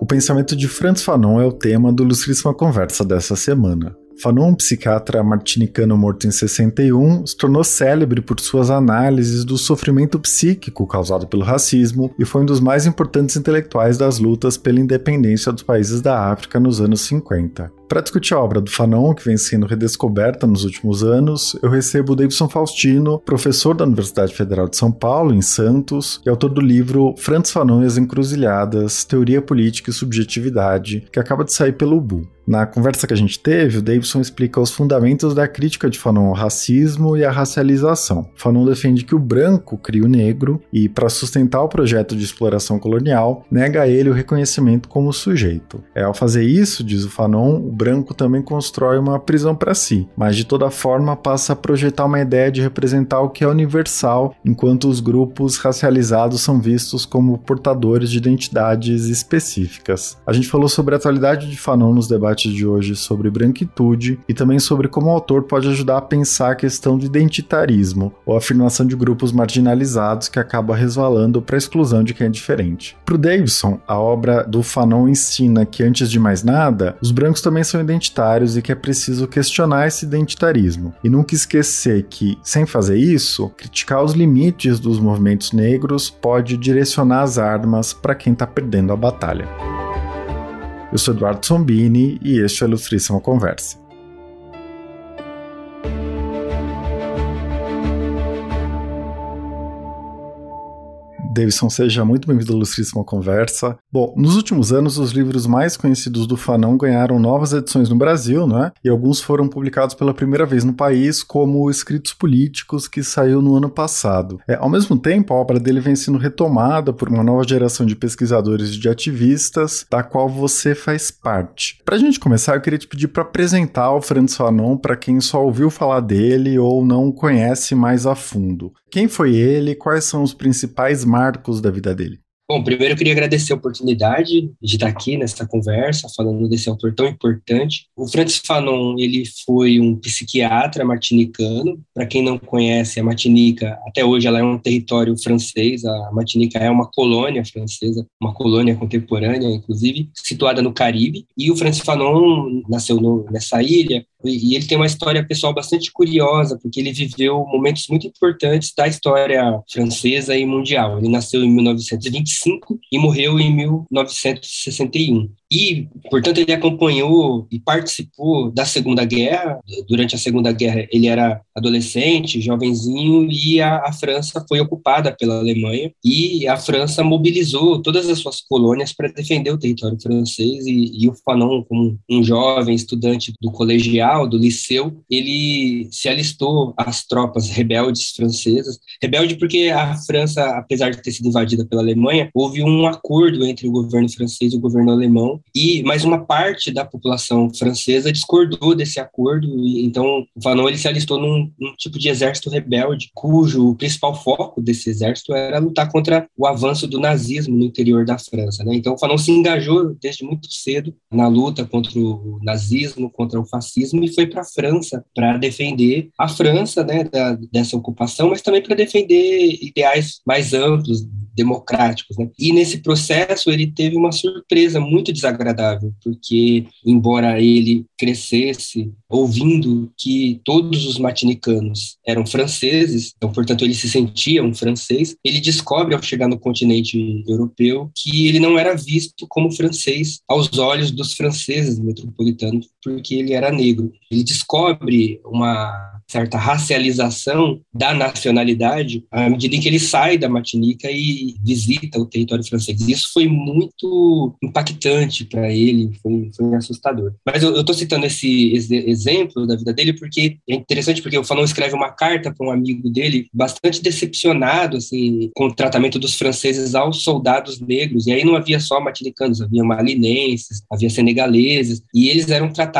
O pensamento de Franz Fanon é o tema do Ilustríssima Conversa dessa semana. Fanon, um psiquiatra martinicano morto em 61, se tornou célebre por suas análises do sofrimento psíquico causado pelo racismo e foi um dos mais importantes intelectuais das lutas pela independência dos países da África nos anos 50. Para discutir a obra do Fanon, que vem sendo redescoberta nos últimos anos, eu recebo Davidson Faustino, professor da Universidade Federal de São Paulo, em Santos, e autor do livro Franz Fanon e as Encruzilhadas, Teoria Política e Subjetividade, que acaba de sair pelo UBU. Na conversa que a gente teve, o Davidson explica os fundamentos da crítica de Fanon ao racismo e à racialização. Fanon defende que o branco cria o negro e, para sustentar o projeto de exploração colonial, nega a ele o reconhecimento como sujeito. É, ao fazer isso, diz o Fanon, o branco também constrói uma prisão para si, mas de toda forma passa a projetar uma ideia de representar o que é universal, enquanto os grupos racializados são vistos como portadores de identidades específicas. A gente falou sobre a atualidade de Fanon nos debates debate de hoje sobre branquitude e também sobre como o autor pode ajudar a pensar a questão do identitarismo, ou afirmação de grupos marginalizados que acaba resvalando para a exclusão de quem é diferente. Para o Davidson, a obra do Fanon ensina que, antes de mais nada, os brancos também são identitários e que é preciso questionar esse identitarismo, e nunca esquecer que, sem fazer isso, criticar os limites dos movimentos negros pode direcionar as armas para quem está perdendo a batalha. Eu sou Eduardo Sombini e este é a Ilustríssima Conversa. Davidson, seja muito bem-vindo à Ilustríssima Conversa. Bom, nos últimos anos, os livros mais conhecidos do Fanon ganharam novas edições no Brasil, né? E alguns foram publicados pela primeira vez no país, como Escritos Políticos, que saiu no ano passado. É, ao mesmo tempo, a obra dele vem sendo retomada por uma nova geração de pesquisadores e de ativistas, da qual você faz parte. Para a gente começar, eu queria te pedir para apresentar o Franz Fanon para quem só ouviu falar dele ou não conhece mais a fundo. Quem foi ele? Quais são os principais marcos da vida dele? Bom, primeiro eu queria agradecer a oportunidade de estar aqui nessa conversa, falando desse autor tão importante. O Francis Fanon, ele foi um psiquiatra martinicano. Para quem não conhece, a Martinica, até hoje, ela é um território francês. A Martinica é uma colônia francesa, uma colônia contemporânea, inclusive, situada no Caribe. E o Francis Fanon nasceu no, nessa ilha e ele tem uma história pessoal bastante curiosa, porque ele viveu momentos muito importantes da história francesa e mundial. Ele nasceu em 1925 e morreu em 1961. E, portanto, ele acompanhou e participou da Segunda Guerra. Durante a Segunda Guerra, ele era adolescente, jovenzinho, e a, a França foi ocupada pela Alemanha. E a França mobilizou todas as suas colônias para defender o território francês. E, e o Fanon, como um jovem estudante do colegial, do liceu, ele se alistou às tropas rebeldes francesas. Rebelde porque a França, apesar de ter sido invadida pela Alemanha, houve um acordo entre o governo francês e o governo alemão e mas uma parte da população francesa discordou desse acordo e então Fanon ele se alistou num, num, tipo de exército rebelde cujo principal foco desse exército era lutar contra o avanço do nazismo no interior da França né? então Fanon se engajou desde muito cedo na luta contra o nazismo contra o fascismo e foi para a França para defender a França né da, dessa ocupação mas também para defender ideais mais amplos democráticos. Né? E nesse processo ele teve uma surpresa muito desagradável, porque, embora ele crescesse ouvindo que todos os matinicanos eram franceses, então, portanto, ele se sentia um francês, ele descobre, ao chegar no continente europeu, que ele não era visto como francês aos olhos dos franceses metropolitanos, porque ele era negro. Ele descobre uma certa racialização da nacionalidade à medida em que ele sai da Martinica e visita o território francês. Isso foi muito impactante para ele, foi, foi assustador. Mas eu estou citando esse, exemplo da vida dele porque é interessante porque o Fanon escreve uma carta para um amigo dele bastante decepcionado assim com o tratamento dos franceses aos soldados negros. E aí não havia só martinicanos, havia malinenses, havia senegaleses e eles eram tratados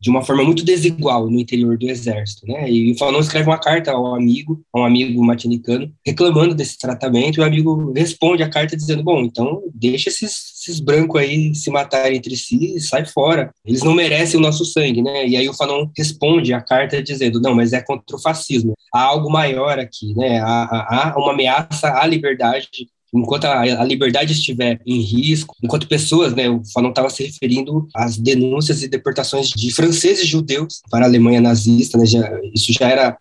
de uma forma muito desigual no interior do exército, né? E o Fanon escreve uma carta ao amigo, a um amigo martinicano, reclamando desse tratamento, e o amigo responde a carta dizendo: bom, então deixa esses, esses brancos aí se matarem entre si e sai fora. Eles não merecem o nosso sangue, né? E aí o Fanon responde a carta dizendo: não, mas é contra o fascismo. Há algo maior aqui, né? Há, há, há uma ameaça à liberdade enquanto a, a, liberdade estiver em risco, enquanto pessoas, né, o Fanon estava se referindo às denúncias e deportações de franceses judeus para a Alemanha nazista, né, já, isso já era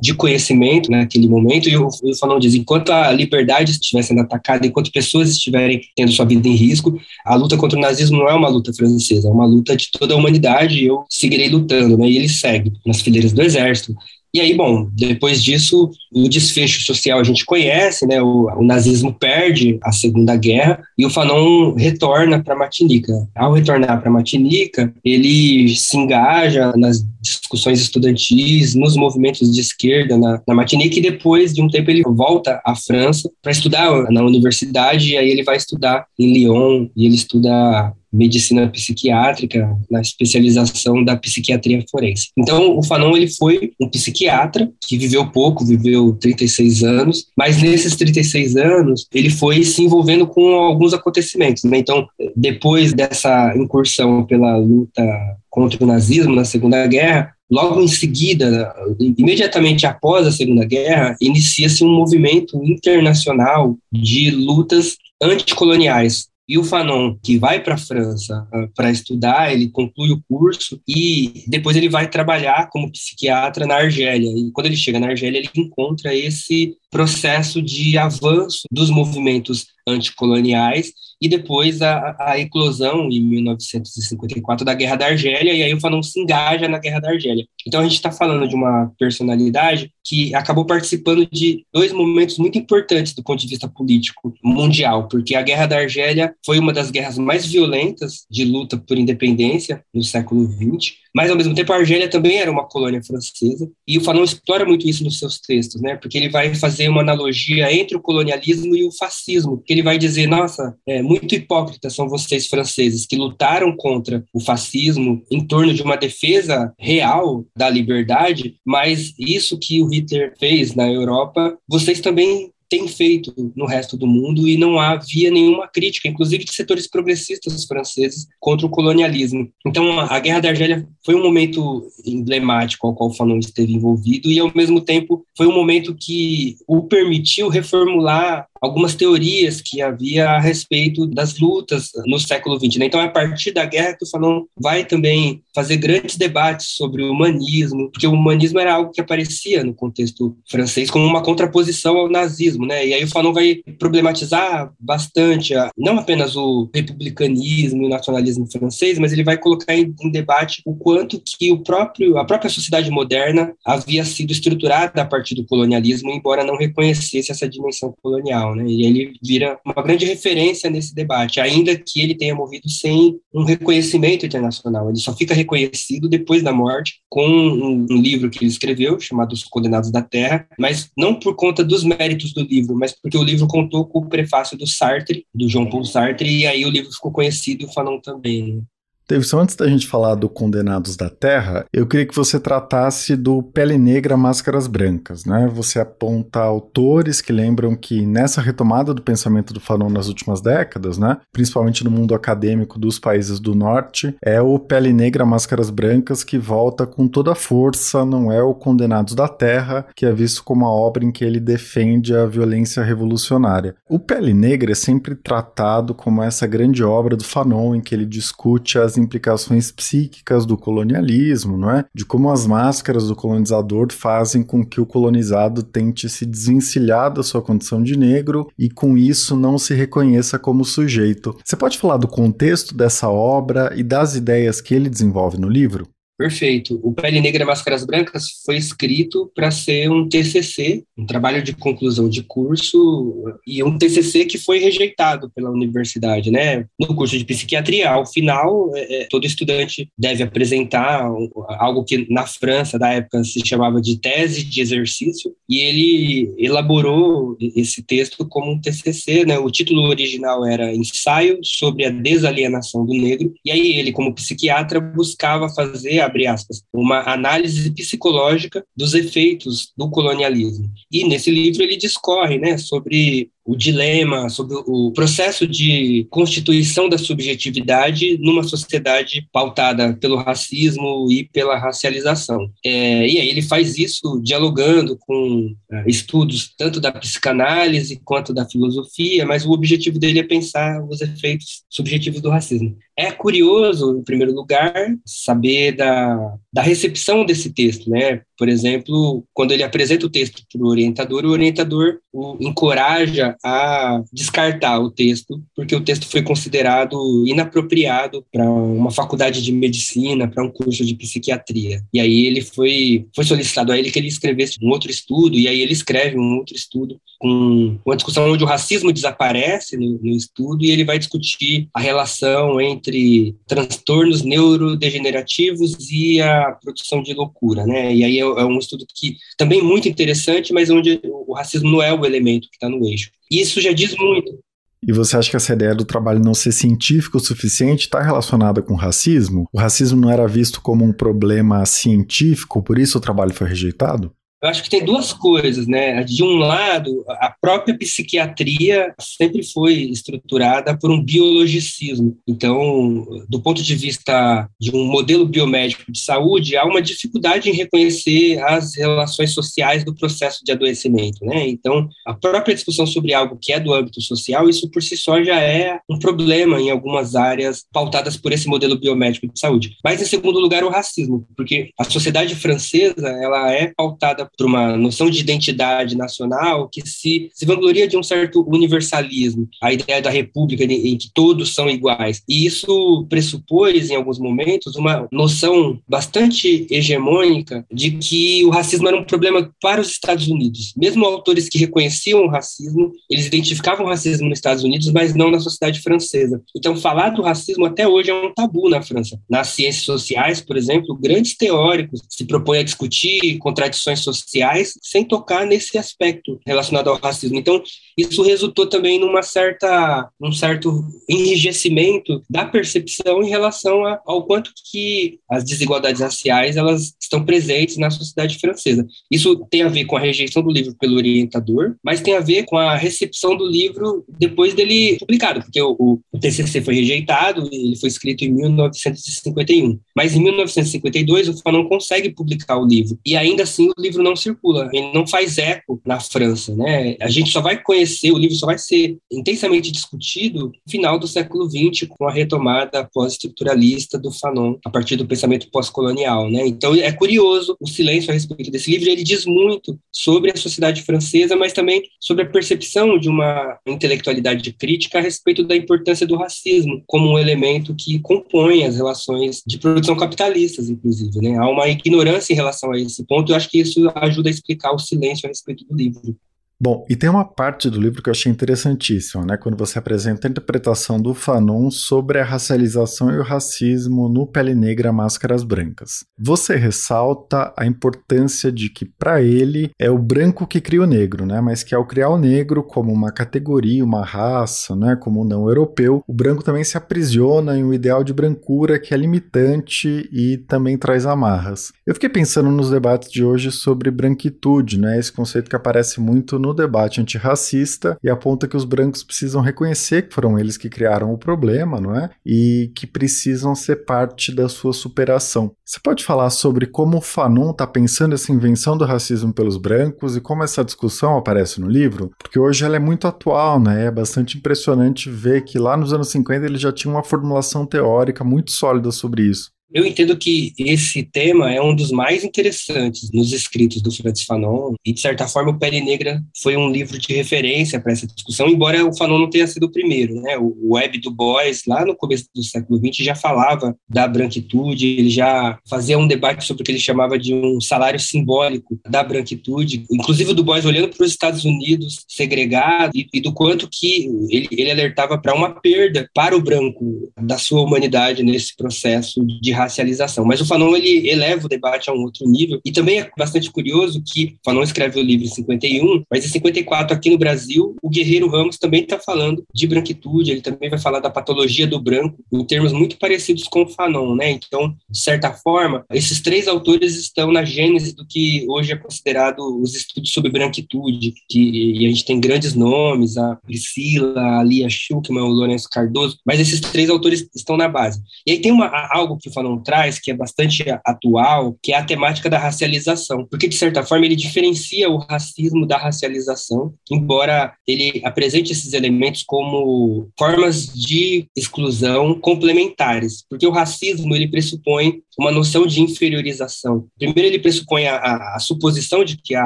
de conhecimento naquele momento, e o, o Fanon diz, enquanto a liberdade estiver sendo atacada, enquanto pessoas estiverem tendo sua vida em risco, a luta contra o nazismo não é uma luta francesa, é uma luta de toda a humanidade, e eu seguirei lutando, né, e ele segue nas fileiras do exército, e aí, bom, depois disso, o desfecho social a gente conhece, né? O, o nazismo perde a Segunda Guerra e o Fanon retorna para Martinica. Ao retornar para Martinica, ele se engaja nas discussões estudantis, nos movimentos de esquerda na, na e depois de um tempo ele volta à França para estudar na universidade e aí ele vai estudar em Lyon e ele estuda medicina psiquiátrica, na especialização da psiquiatria forense. Então, o Fanon ele foi um psiquiatra que viveu pouco, viveu 36 anos, mas nesses 36 anos ele foi se envolvendo com alguns acontecimentos. Né? Então, depois dessa incursão pela luta contra o nazismo na Segunda Guerra, logo em seguida, imediatamente após a Segunda Guerra, inicia-se um movimento internacional de lutas anticoloniais, e o Fanon, que vai para a França uh, para estudar, ele conclui o curso e depois ele vai trabalhar como psiquiatra na Argélia. E quando ele chega na Argélia, ele encontra esse processo de avanço dos movimentos anticoloniais e depois a, a eclosão em 1954 da Guerra da Argélia, e aí o Fanon se engaja na Guerra da Argélia. Então a gente está falando de uma personalidade que acabou participando de dois momentos muito importantes do ponto de vista político mundial, porque a Guerra da Argélia foi uma das guerras mais violentas de luta por independência no século XX, mas ao mesmo tempo a Argélia também era uma colônia francesa, e o Fanon explora muito isso nos seus textos, né? Porque ele vai fazer uma analogia entre o colonialismo e o fascismo, que ele vai dizer, nossa, é muito hipócritas são vocês franceses que lutaram contra o fascismo em torno de uma defesa real da liberdade, mas isso que o Hitler fez na Europa, vocês também tem feito no resto do mundo e não havia nenhuma crítica, inclusive de setores progressistas franceses, contra o colonialismo. Então, a Guerra da Argélia foi um momento emblemático ao qual o Fanon esteve envolvido e, ao mesmo tempo, foi um momento que o permitiu reformular algumas teorias que havia a respeito das lutas no século XX. Né? Então, é a partir da guerra que o Fanon vai também fazer grandes debates sobre o humanismo, porque o humanismo era algo que aparecia no contexto francês como uma contraposição ao nazismo, né? E aí o Fanon vai problematizar bastante, não apenas o republicanismo e o nacionalismo francês, mas ele vai colocar em, em debate o quanto que o próprio a própria sociedade moderna havia sido estruturada a partir do colonialismo, embora não reconhecesse essa dimensão colonial né? E ele vira uma grande referência nesse debate, ainda que ele tenha morrido sem um reconhecimento internacional. Ele só fica reconhecido depois da morte com um, um livro que ele escreveu chamado Os Condenados da Terra, mas não por conta dos méritos do livro, mas porque o livro contou com o prefácio do Sartre, do Jean Paul Sartre, e aí o livro ficou conhecido e Fanon também. Davidson, antes da gente falar do Condenados da Terra, eu queria que você tratasse do Pele Negra Máscaras Brancas, né? Você aponta autores que lembram que nessa retomada do pensamento do Fanon nas últimas décadas, né, principalmente no mundo acadêmico dos países do norte, é o Pele Negra Máscaras Brancas que volta com toda a força, não é o Condenados da Terra, que é visto como a obra em que ele defende a violência revolucionária. O Pele Negra é sempre tratado como essa grande obra do Fanon em que ele discute as implicações psíquicas do colonialismo, não é? De como as máscaras do colonizador fazem com que o colonizado tente se desvencilhar da sua condição de negro e com isso não se reconheça como sujeito. Você pode falar do contexto dessa obra e das ideias que ele desenvolve no livro? Perfeito. O Pele Negra e Máscaras Brancas foi escrito para ser um TCC, um trabalho de conclusão de curso, e um TCC que foi rejeitado pela universidade, né? No curso de psiquiatria, ao final, é, é todo estudante deve apresentar algo que na França, da época, se chamava de tese de exercício, e ele elaborou esse texto como um TCC, né? O título original era Ensaio sobre a Desalienação do Negro, e aí ele, como psiquiatra, buscava fazer abre aspas, uma análise psicológica dos efeitos do colonialismo. E nesse livro ele discorre, né, sobre o dilema, sobre o processo de constituição da subjetividade numa sociedade pautada pelo racismo e pela racialização. É, e aí ele faz isso dialogando com é, estudos tanto da psicanálise quanto da filosofia, mas o objetivo dele é pensar os efeitos subjetivos do racismo. É curioso, em primeiro lugar, saber da, da recepção desse texto, né? Por exemplo, quando ele apresenta o texto para o orientador, o orientador o encoraja a descartar o texto, porque o texto foi considerado inapropriado para uma faculdade de medicina, para um curso de psiquiatria. E aí ele foi, foi solicitado a ele que ele escrevesse um outro estudo, e aí ele escreve um outro estudo com uma discussão onde o racismo desaparece no, no estudo e ele vai discutir a relação entre transtornos neurodegenerativos e a produção de loucura, né? E aí é, é um estudo que também muito interessante, mas onde o racismo não é o elemento que está no eixo. E isso já diz muito. E você acha que essa ideia do trabalho não ser científico o suficiente está relacionada com o racismo? O racismo não era visto como um problema científico, por isso o trabalho foi rejeitado? Eu acho que tem duas coisas, né? De um lado, a própria psiquiatria sempre foi estruturada por um biologicismo. Então, do ponto de vista de um modelo biomédico de saúde, há uma dificuldade em reconhecer as relações sociais do processo de adoecimento, né? Então, a própria discussão sobre algo que é do âmbito social, isso por si só já é um problema em algumas áreas pautadas por esse modelo biomédico de saúde. Mas, em segundo lugar, o racismo, porque a sociedade francesa, ela é pautada por uma noção de identidade nacional que se, se vangloria de um certo universalismo, a ideia da república em que todos são iguais. E isso pressupôs, em alguns momentos, uma noção bastante hegemônica de que o racismo era um problema para os Estados Unidos. Mesmo autores que reconheciam o racismo, eles identificavam o racismo nos Estados Unidos, mas não na sociedade francesa. Então, falar do racismo até hoje é um tabu na França. Nas ciências sociais, por exemplo, grandes teóricos se propõem a discutir contradições sociais sociais sem tocar nesse aspecto relacionado ao racismo. Então, isso resultou também numa certa, um certo enrijecimento da percepção em relação a, ao quanto que as desigualdades raciais elas estão presentes na sociedade francesa. Isso tem a ver com a rejeição do livro pelo orientador, mas tem a ver com a recepção do livro depois dele publicado, porque o, o, TCC foi rejeitado, ele foi escrito em 1951. Mas em 1952 o Fanon consegue publicar o livro e ainda assim o livro não circula, ele não faz eco na França, né? A gente só vai conhecer, o livro só vai ser intensamente discutido no final do século XX, com a retomada pós-estruturalista do Fanon, a partir do pensamento pós-colonial, né? Então é curioso o silêncio a respeito desse livro, ele diz muito sobre a sociedade francesa, mas também sobre a percepção de uma intelectualidade crítica a respeito da importância do racismo como um elemento que compõe as relações de produção capitalistas, inclusive, né? Há uma ignorância em relação a esse ponto, eu acho que isso ajuda a explicar o silêncio a respeito do livro. Bom, e tem uma parte do livro que eu achei interessantíssima, né? Quando você apresenta a interpretação do Fanon sobre a racialização e o racismo no Pele Negra Máscaras Brancas. Você ressalta a importância de que, para ele, é o branco que cria o negro, né? Mas que ao criar o negro como uma categoria, uma raça, né? Como não europeu, o branco também se aprisiona em um ideal de brancura que é limitante e também traz amarras. Eu fiquei pensando nos debates de hoje sobre branquitude, né? Esse conceito que aparece muito no no debate antirracista e aponta que os brancos precisam reconhecer que foram eles que criaram o problema, não é? E que precisam ser parte da sua superação. Você pode falar sobre como o Fanon está pensando essa invenção do racismo pelos brancos e como essa discussão aparece no livro? Porque hoje ela é muito atual, né? É bastante impressionante ver que lá nos anos 50 ele já tinha uma formulação teórica muito sólida sobre isso. Eu entendo que esse tema é um dos mais interessantes nos escritos do Francis Fanon, e de certa forma o Pele Negra foi um livro de referência para essa discussão, embora o Fanon não tenha sido o primeiro. Né? O Web du Bois, lá no começo do século XX, já falava da branquitude, ele já fazia um debate sobre o que ele chamava de um salário simbólico da branquitude, inclusive o Du Bois olhando para os Estados Unidos segregado e, e do quanto que ele, ele alertava para uma perda para o branco da sua humanidade nesse processo de racialização. Mas o Fanon ele eleva o debate a um outro nível e também é bastante curioso que Fanon escreve o livro em 51, mas em 54 aqui no Brasil o Guerreiro Ramos também está falando de branquitude, ele também vai falar da patologia do branco em termos muito parecidos com o Fanon, né? Então, de certa forma, esses três autores estão na gênese do que hoje é considerado os estudos sobre branquitude, que e a gente tem grandes nomes, a Priscila, a Lia Schuckman, o Lourenço Cardoso, mas esses três autores estão na base. E aí tem uma, algo que o Fanon traz que é bastante atual, que é a temática da racialização, porque de certa forma ele diferencia o racismo da racialização, embora ele apresente esses elementos como formas de exclusão complementares, porque o racismo ele pressupõe uma noção de inferiorização. Primeiro ele pressupõe a, a, a suposição de que há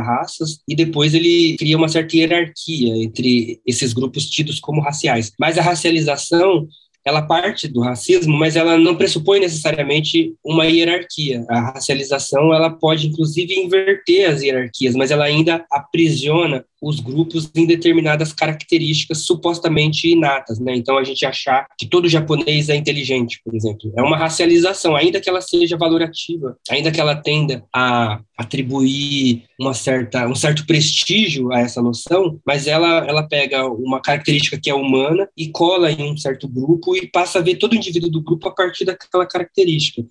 raças e depois ele cria uma certa hierarquia entre esses grupos tidos como raciais. Mas a racialização ela parte do racismo, mas ela não pressupõe necessariamente uma hierarquia. A racialização ela pode inclusive inverter as hierarquias, mas ela ainda aprisiona os grupos em determinadas características supostamente inatas, né? Então a gente achar que todo japonês é inteligente, por exemplo, é uma racialização, ainda que ela seja valorativa, ainda que ela tenda a atribuir uma certa um certo prestígio a essa noção, mas ela ela pega uma característica que é humana e cola em um certo grupo e passa a ver todo o indivíduo do grupo a partir daquela característica.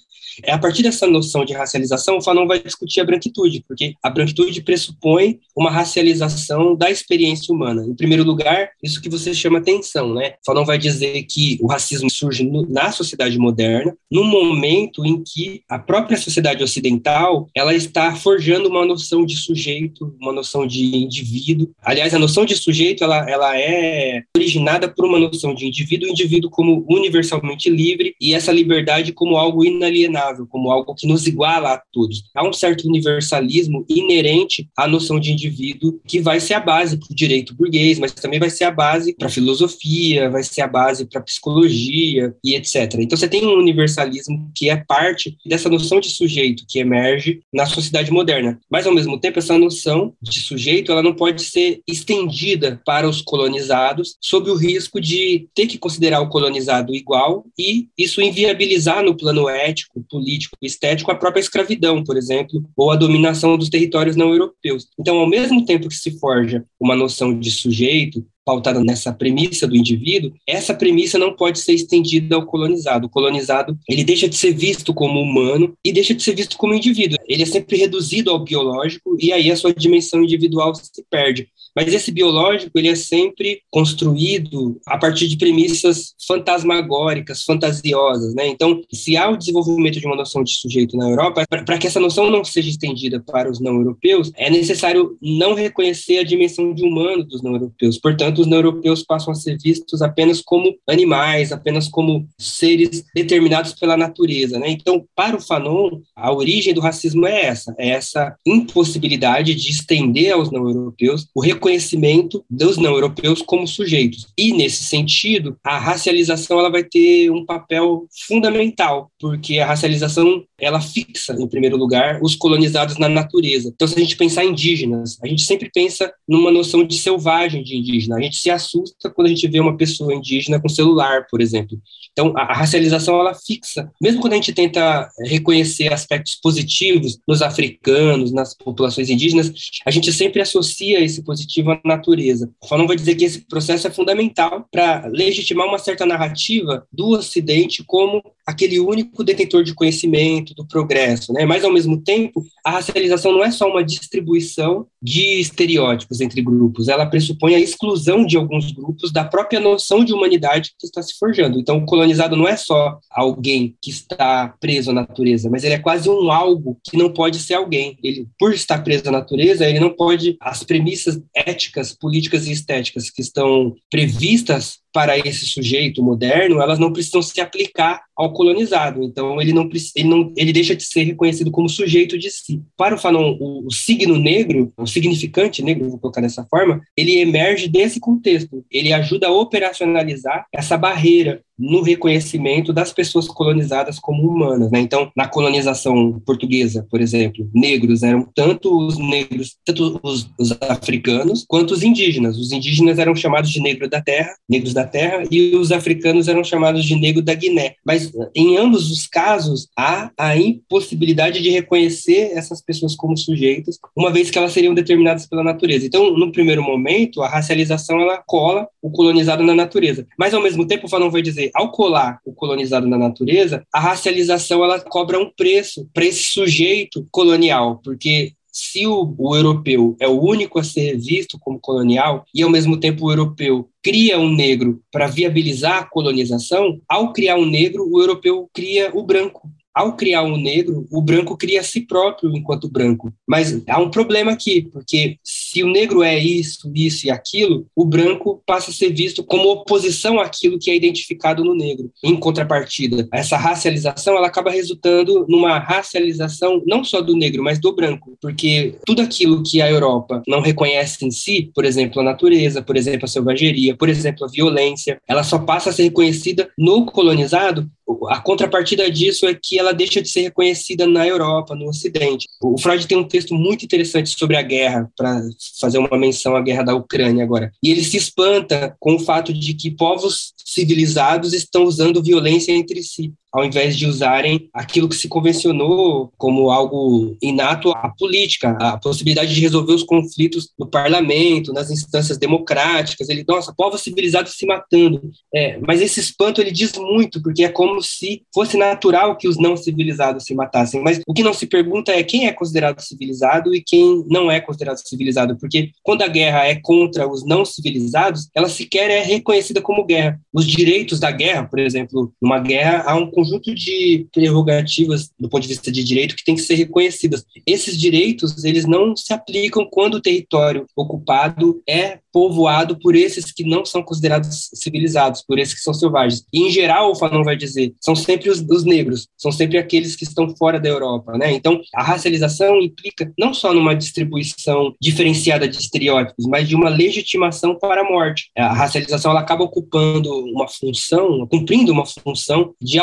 É a partir dessa noção de racialização, o Fanon vai discutir a branquitude, porque a branquitude pressupõe uma racialização da experiência humana. Em primeiro lugar, isso que você chama atenção, né? Fanon vai dizer que o racismo surge no, na sociedade moderna, no momento em que a própria sociedade ocidental ela está forjando uma noção de sujeito, uma noção de indivíduo. Aliás, a noção de sujeito ela, ela é originada por uma noção de indivíduo, indivíduo como universalmente livre e essa liberdade como algo inalienável como algo que nos iguala a todos. Há um certo universalismo inerente à noção de indivíduo que vai ser a base para o direito burguês, mas também vai ser a base para a filosofia, vai ser a base para a psicologia e etc. Então você tem um universalismo que é parte dessa noção de sujeito que emerge na sociedade moderna. Mas ao mesmo tempo essa noção de sujeito ela não pode ser estendida para os colonizados sob o risco de ter que considerar o colonizado igual e isso inviabilizar no plano ético, político e estético a própria escravidão, por exemplo, ou a dominação dos territórios não europeus. Então, ao mesmo tempo que se forja uma noção de sujeito, pautada nessa premissa do indivíduo, essa premissa não pode ser estendida ao colonizado. O colonizado, ele deixa de ser visto como humano e deixa de ser visto como indivíduo. Ele é sempre reduzido ao biológico e aí a sua dimensão individual se perde. Mas esse biológico, ele é sempre construído a partir de premissas fantasmagóricas, fantasiosas, né? Então, se há o desenvolvimento de uma noção de sujeito na Europa, para que essa noção não seja estendida para os não europeus, é necessário não reconhecer a dimensão de humano dos não europeus. Portanto, os não europeus passam a ser vistos apenas como animais, apenas como seres determinados pela natureza, né? Então, para o Fanon, a origem do racismo é essa, é essa impossibilidade de estender aos não europeus o reconhecimento dos não europeus como sujeitos. E nesse sentido, a racialização ela vai ter um papel fundamental, porque a racialização ela fixa em primeiro lugar os colonizados na natureza. Então, se a gente pensar em indígenas, a gente sempre pensa numa noção de selvagem de indígena. A gente se assusta quando a gente vê uma pessoa indígena com celular, por exemplo. Então, a, a racialização ela fixa, mesmo quando a gente tenta reconhecer aspectos positivos nos africanos, nas populações indígenas, a gente sempre associa esse positivo à natureza. O Fanon vai dizer que esse processo é fundamental para legitimar uma certa narrativa do Ocidente como aquele único detentor de conhecimento, do progresso, né? Mas ao mesmo tempo, a racialização não é só uma distribuição de estereótipos entre grupos, ela pressupõe a exclusão de alguns grupos da própria noção de humanidade que está se forjando. Então, o colonizado não é só alguém que está preso à natureza, mas ele é quase um algo que não pode ser alguém. Ele, por estar preso à natureza, ele não pode as premissas éticas, políticas e estéticas que estão previstas para esse sujeito moderno, elas não precisam se aplicar ao colonizado. Então, ele não, ele não ele deixa de ser reconhecido como sujeito de si. Para o Fanon, o, o signo negro, o significante negro, vou colocar dessa forma, ele emerge desse contexto. Ele ajuda a operacionalizar essa barreira no reconhecimento das pessoas colonizadas como humanas. Né? Então, na colonização portuguesa, por exemplo, negros eram tanto os negros, tanto os, os, africanos, quanto os indígenas. Os indígenas eram chamados de negro da terra, negros da da terra e os africanos eram chamados de negro da Guiné. Mas em ambos os casos há a impossibilidade de reconhecer essas pessoas como sujeitos, uma vez que elas seriam determinadas pela natureza. Então, no primeiro momento, a racialização ela cola o colonizado na natureza. Mas ao mesmo tempo, Fanon vai dizer, ao colar o colonizado na natureza, a racialização ela cobra um preço para esse sujeito colonial, porque se o, o, europeu é o único a ser visto como colonial e ao mesmo tempo o europeu cria um negro para viabilizar a colonização, ao criar um negro, o europeu cria o branco ao criar um negro, o branco cria a si próprio enquanto branco. Mas há um problema aqui, porque se o negro é isso, isso e aquilo, o branco passa a ser visto como oposição àquilo que é identificado no negro. Em contrapartida, essa racialização ela acaba resultando numa racialização não só do negro, mas do branco, porque tudo aquilo que a Europa não reconhece em si, por exemplo, a natureza, por exemplo, a selvageria, por exemplo, a violência, ela só passa a ser reconhecida no colonizado a contrapartida disso é que ela deixa de ser reconhecida na Europa, no Ocidente. O Freud tem um texto muito interessante sobre a guerra, para fazer uma menção à guerra da Ucrânia agora. E ele se espanta com o fato de que povos civilizados estão usando violência entre si ao invés de usarem aquilo que se convencionou como algo inato à política, a possibilidade de resolver os conflitos no parlamento, nas instâncias democráticas. Ele, nossa, povos civilizados se matando. É, mas esse espanto ele diz muito, porque é como se fosse natural que os não civilizados se matassem. Mas o que não se pergunta é quem é considerado civilizado e quem não é considerado civilizado, porque quando a guerra é contra os não civilizados, ela sequer é reconhecida como guerra. Os direitos da guerra, por exemplo, numa guerra há um conjunto de prerrogativas do ponto de vista de direito que tem que ser reconhecidas. Esses direitos, eles não se aplicam quando o território ocupado é povoado por esses que não são considerados civilizados, por esses que são selvagens. E, em geral, o Fanon vai dizer, são sempre os, os negros, são sempre aqueles que estão fora da Europa, né? Então, a racialização implica não só numa distribuição diferenciada de estereótipos, mas de uma legitimação para a morte. A racialização ela acaba ocupando uma função, cumprindo uma função de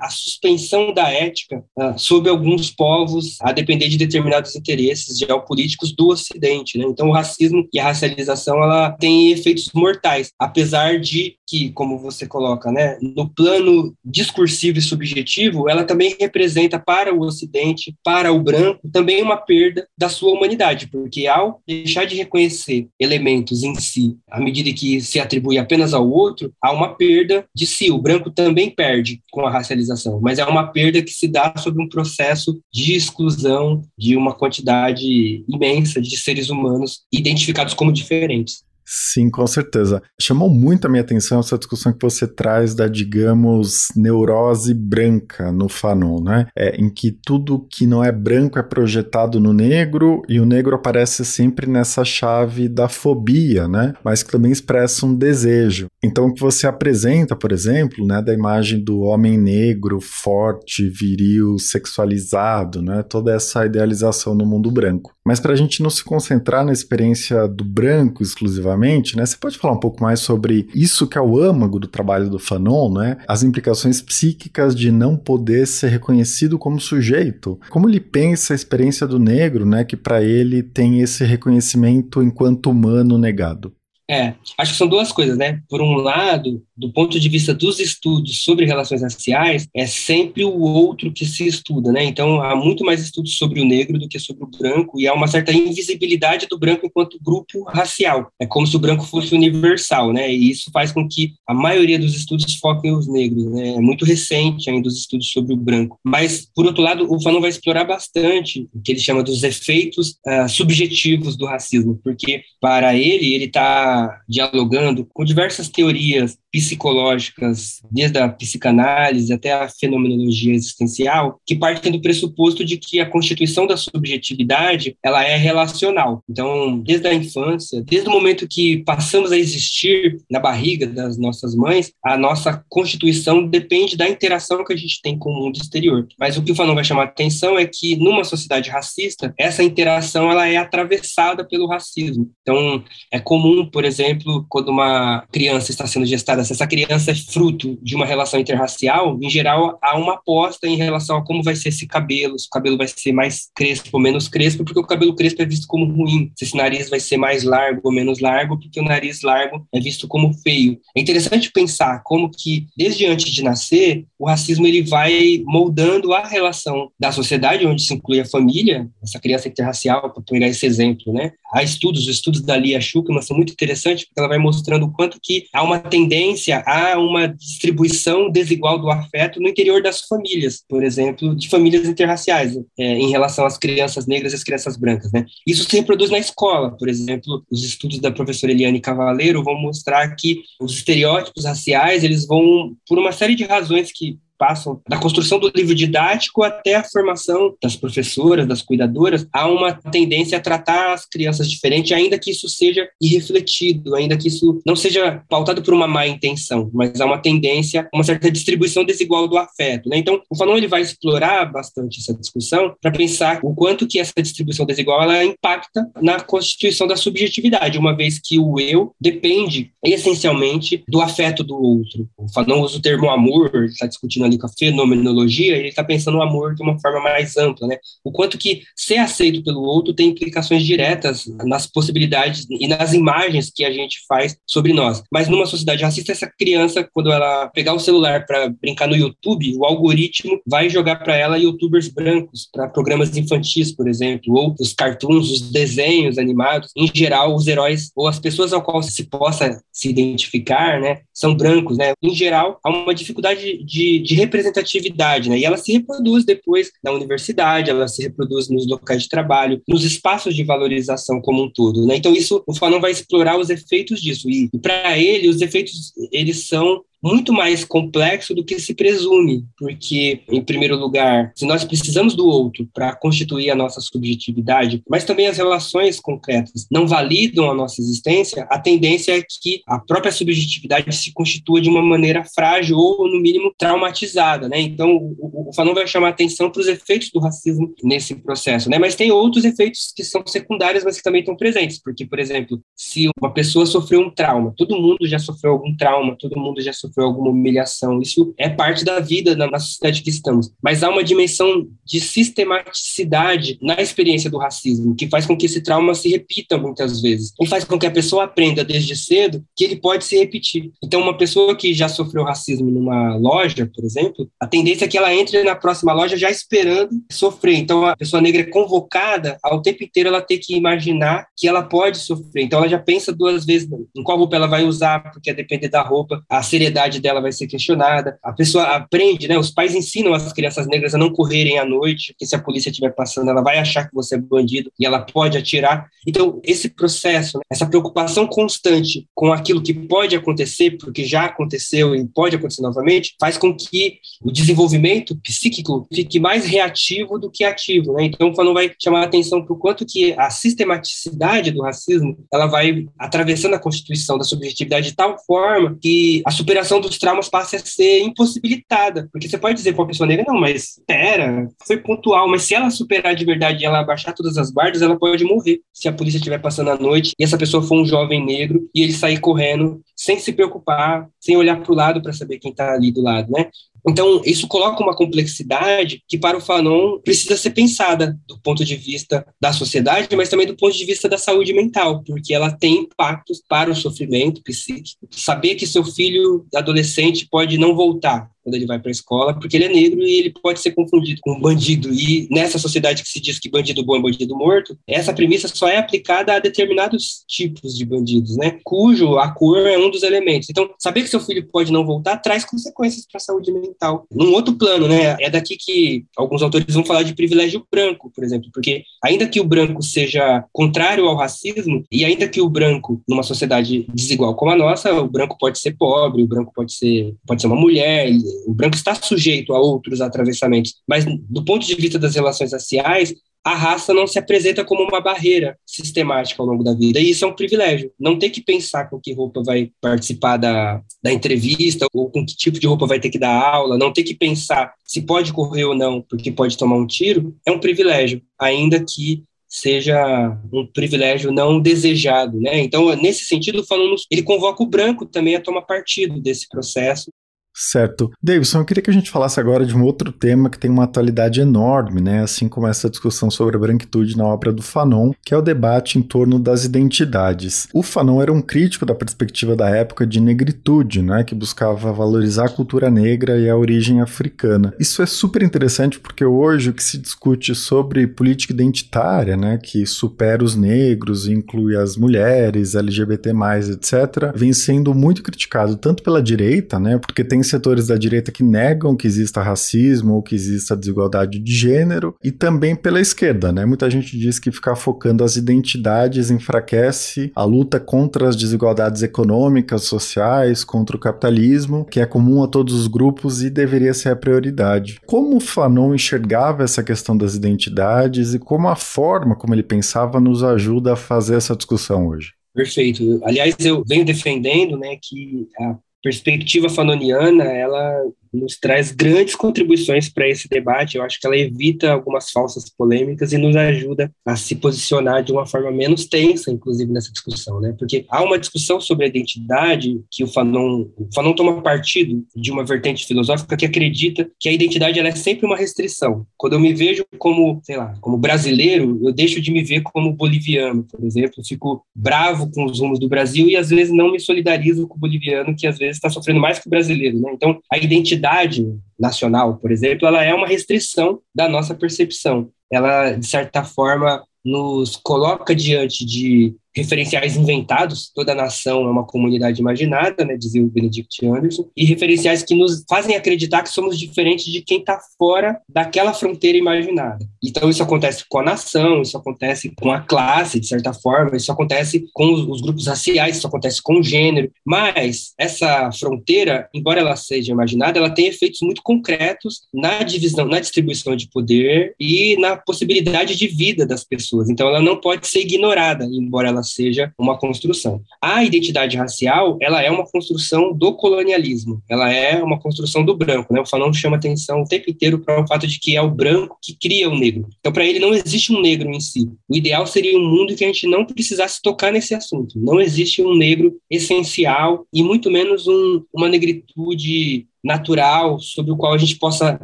a suspensão da ética uh, sobre alguns povos, a depender de determinados interesses geopolíticos do Ocidente, né? Então, o racismo e a racialização ela tem efeitos mortais, apesar de que, como você coloca, né, no plano discursivo e subjetivo, ela também representa para o Ocidente, para o branco, também uma perda da sua humanidade, porque ao deixar de reconhecer elementos em si, à medida que se atribui apenas ao outro, há uma perda de si. O branco também perde com a racialização, mas é uma perda que se dá sob um processo de exclusão de uma quantidade imensa de seres humanos identificados como diferentes. Sim, com certeza. Chamou muito a minha atenção essa discussão que você traz da, digamos, neurose branca no Fanon, né? É, em que tudo que não é branco é projetado no negro e o negro aparece sempre nessa chave da fobia, né? Mas que também expressa um desejo. Então, o que você apresenta, por exemplo, né, da imagem do homem negro, forte, viril, sexualizado, né? Toda essa idealização no mundo branco. Mas para a gente não se concentrar na experiência do branco exclusivamente, né? Você pode falar um pouco mais sobre isso que é o âmago do trabalho do Fanon, né? As implicações psíquicas de não poder ser reconhecido como sujeito. Como ele pensa a experiência do negro, né? Que para ele tem esse reconhecimento enquanto humano negado. É, acho que são duas coisas, né? Por um lado, do ponto de vista dos estudos sobre relações raciais, é sempre o outro que se estuda, né? Então, há muito mais estudos sobre o negro do que sobre o branco, e há uma certa invisibilidade do branco enquanto grupo racial. É como se o branco fosse universal, né? E isso faz com que a maioria dos estudos foquem os negros, né? É muito recente ainda os estudos sobre o branco. Mas, por outro lado, o Fanon vai explorar bastante o que ele chama dos efeitos uh, subjetivos do racismo, porque, para ele, ele está dialogando com diversas teorias psicológicas, desde a psicanálise até a fenomenologia existencial, que partem do pressuposto de que a constituição da subjetividade ela é relacional. Então, desde a infância, desde o momento que passamos a existir na barriga das nossas mães, a nossa constituição depende da interação que a gente tem com o mundo exterior. Mas o que o Fanon vai chamar a atenção é que numa sociedade racista, essa interação ela é atravessada pelo racismo. Então, é comum, por exemplo, quando uma criança está sendo gestada se essa criança é fruto de uma relação interracial, em geral há uma aposta em relação a como vai ser esse cabelo, se o cabelo vai ser mais crespo ou menos crespo, porque o cabelo crespo é visto como ruim, se esse nariz vai ser mais largo ou menos largo, porque o nariz largo é visto como feio. É interessante pensar como que, desde antes de nascer, o racismo ele vai moldando a relação da sociedade, onde se inclui a família, essa criança interracial, para pegar esse exemplo, né? Há estudos, os estudos da Lia Schuckman são muito interessantes, porque ela vai mostrando o quanto que há uma tendência a uma distribuição desigual do afeto no interior das famílias, por exemplo, de famílias interraciais, é, em relação às crianças negras e às crianças brancas, né? Isso se reproduz na escola, por exemplo, os estudos da professora Eliane Cavaleiro vão mostrar que os estereótipos raciais, eles vão, por uma série de razões que passam da construção do livro didático até a formação das professoras, das cuidadoras, há uma tendência a tratar as crianças diferente, ainda que isso seja irrefletido, ainda que isso não seja pautado por uma má intenção, mas há uma tendência, uma certa distribuição desigual do afeto. Né? Então, o Fanon ele vai explorar bastante essa discussão para pensar o quanto que essa distribuição desigual ela impacta na constituição da subjetividade, uma vez que o eu depende essencialmente do afeto do outro. O Fanon usa o termo amor, está discutindo ali com a fenomenologia, ele está pensando no amor de uma forma mais ampla, né? O quanto que ser aceito pelo outro tem implicações diretas nas possibilidades e nas imagens que a gente faz sobre nós. Mas numa sociedade racista, essa criança, quando ela pegar o celular para brincar no YouTube, o algoritmo vai jogar para ela youtubers brancos, para programas infantis, por exemplo, ou os cartoons, os desenhos animados. Em geral, os heróis ou as pessoas ao qual se possa se identificar, né, são brancos, né? Em geral, há uma dificuldade de, de representatividade, né? E ela se reproduz depois na universidade, ela se reproduz nos locais de trabalho, nos espaços de valorização como um todo, né? Então isso o Fanon vai explorar os efeitos disso e, e para ele os efeitos eles são muito mais complexo do que se presume, porque, em primeiro lugar, se nós precisamos do outro para constituir a nossa subjetividade, mas também as relações concretas não validam a nossa existência, a tendência é que a própria subjetividade se constitua de uma maneira frágil ou, no mínimo, traumatizada, né? Então, o, o Fanon vai chamar atenção para os efeitos do racismo nesse processo, né? Mas tem outros efeitos que são secundários, mas que também estão presentes, porque, por exemplo, se uma pessoa sofreu um trauma, todo mundo já sofreu algum trauma, todo mundo já sofreu alguma humilhação. Isso é parte da vida na, sociedade que estamos. Mas há uma dimensão de sistematicidade na experiência do racismo, que faz com que esse trauma se repita muitas vezes. E faz com que a pessoa aprenda desde cedo que ele pode se repetir. Então, uma pessoa que já sofreu racismo numa loja, por exemplo, a tendência é que ela entre na próxima loja já esperando sofrer. Então, a pessoa negra é convocada ao tempo inteiro ela ter que imaginar que ela pode sofrer. Então, ela já pensa duas vezes em qual roupa ela vai usar, porque a depender da roupa, a seriedade dela vai ser questionada. A pessoa aprende, né? Os pais ensinam as crianças negras a não correrem à noite, porque se a polícia estiver passando, ela vai achar que você é bandido e ela pode atirar. Então, esse processo, né? essa preocupação constante com aquilo que pode acontecer, porque já aconteceu e pode acontecer novamente, faz com que o desenvolvimento psíquico fique mais reativo do que ativo, né? Então, o Fanon vai chamar a atenção para o quanto que a sistematicidade do racismo, ela vai atravessando a constituição da subjetividade de tal forma que a superação superação dos traumas passe a ser impossibilitada. Porque você pode dizer para uma pessoa negra, não, mas pera, foi pontual, mas se ela superar de verdade e ela abaixar todas as guardas, ela pode morrer. Se a polícia estiver passando a noite e essa pessoa for um jovem negro e ele sair correndo sem se preocupar, sem olhar para o lado para saber quem está ali do lado, né? Então, isso coloca uma complexidade que, para o Fanon, precisa ser pensada do ponto de vista da sociedade, mas também do ponto de vista da saúde mental, porque ela tem impactos para o sofrimento psíquico. Saber que seu filho adolescente pode não voltar quando ele vai para a escola, porque ele é negro e ele pode ser confundido com um bandido. E nessa sociedade que se diz que bandido bom é bandido morto, essa premissa só é aplicada a determinados tipos de bandidos, né? Cujo a cor é um dos elementos. Então, saber que seu filho pode não voltar traz consequências para a saúde mental. Num outro plano, né? É daqui que alguns autores vão falar de privilégio branco, por exemplo, porque ainda que o branco seja contrário ao racismo e ainda que o branco numa sociedade desigual como a nossa, o branco pode ser pobre, o branco pode ser pode ser uma mulher, o branco está sujeito a outros atravessamentos, mas do ponto de vista das relações raciais, a raça não se apresenta como uma barreira sistemática ao longo da vida. E isso é um privilégio. Não ter que pensar com que roupa vai participar da, da entrevista ou com que tipo de roupa vai ter que dar aula, não ter que pensar se pode correr ou não, porque pode tomar um tiro, é um privilégio, ainda que seja um privilégio não desejado, né? Então, nesse sentido, falando, ele convoca o branco também a tomar partido desse processo Certo. Davidson, eu queria que a gente falasse agora de um outro tema que tem uma atualidade enorme, né? Assim como essa discussão sobre a branquitude na obra do Fanon, que é o debate em torno das identidades. O Fanon era um crítico da perspectiva da época de negritude, né? Que buscava valorizar a cultura negra e a origem africana. Isso é super interessante porque hoje o que se discute sobre política identitária, né? Que supera os negros, inclui as mulheres, LGBT+, etc., vem sendo muito criticado tanto pela direita, né? Porque tem setores da direita que negam que exista racismo ou que exista desigualdade de gênero, e também pela esquerda, né? Muita gente diz que ficar focando as identidades enfraquece a luta contra as desigualdades econômicas, sociais, contra o capitalismo, que é comum a todos os grupos e deveria ser a prioridade. Como Fanon enxergava essa questão das identidades e como a forma como ele pensava nos ajuda a fazer essa discussão hoje? Perfeito. Aliás, eu venho defendendo né, que a perspectiva fanoniana, ela nos traz grandes contribuições para esse debate. Eu acho que ela evita algumas falsas polêmicas e nos ajuda a se posicionar de uma forma menos tensa, inclusive nessa discussão, né? Porque há uma discussão sobre a identidade que o Fanon, o Fanon toma partido de uma vertente filosófica que acredita que a identidade ela é sempre uma restrição. Quando eu me vejo como, sei lá, como brasileiro, eu deixo de me ver como boliviano, por exemplo. Eu fico bravo com os rumos do Brasil e às vezes não me solidarizo com o boliviano que às vezes está sofrendo mais que o brasileiro, né? Então, a identidade identidade nacional, por exemplo, ela é uma restrição da nossa percepção. Ela, de certa forma, nos coloca diante de referenciais inventados, toda nação é uma comunidade imaginada, né, dizia o Benedict Anderson, e referenciais que nos fazem acreditar que somos diferentes de quem está fora daquela fronteira imaginada. Então isso acontece com a nação, isso acontece com a classe, de certa forma, isso acontece com os, os grupos raciais, isso acontece com o gênero, mas essa fronteira, embora ela seja imaginada, ela tem efeitos muito concretos na divisão, na distribuição de poder e na possibilidade de vida das pessoas. Então ela não pode ser ignorada, embora ela seja uma construção. A identidade racial, ela é uma construção do colonialismo, ela é uma construção do branco, né? O Fanon chama atenção o tempo inteiro para o fato de que é o branco que cria o negro. Então, para ele, não existe um negro em si. O ideal seria um mundo em que a gente não precisasse tocar nesse assunto. Não existe um negro essencial e muito menos um, uma negritude natural sobre o qual a gente possa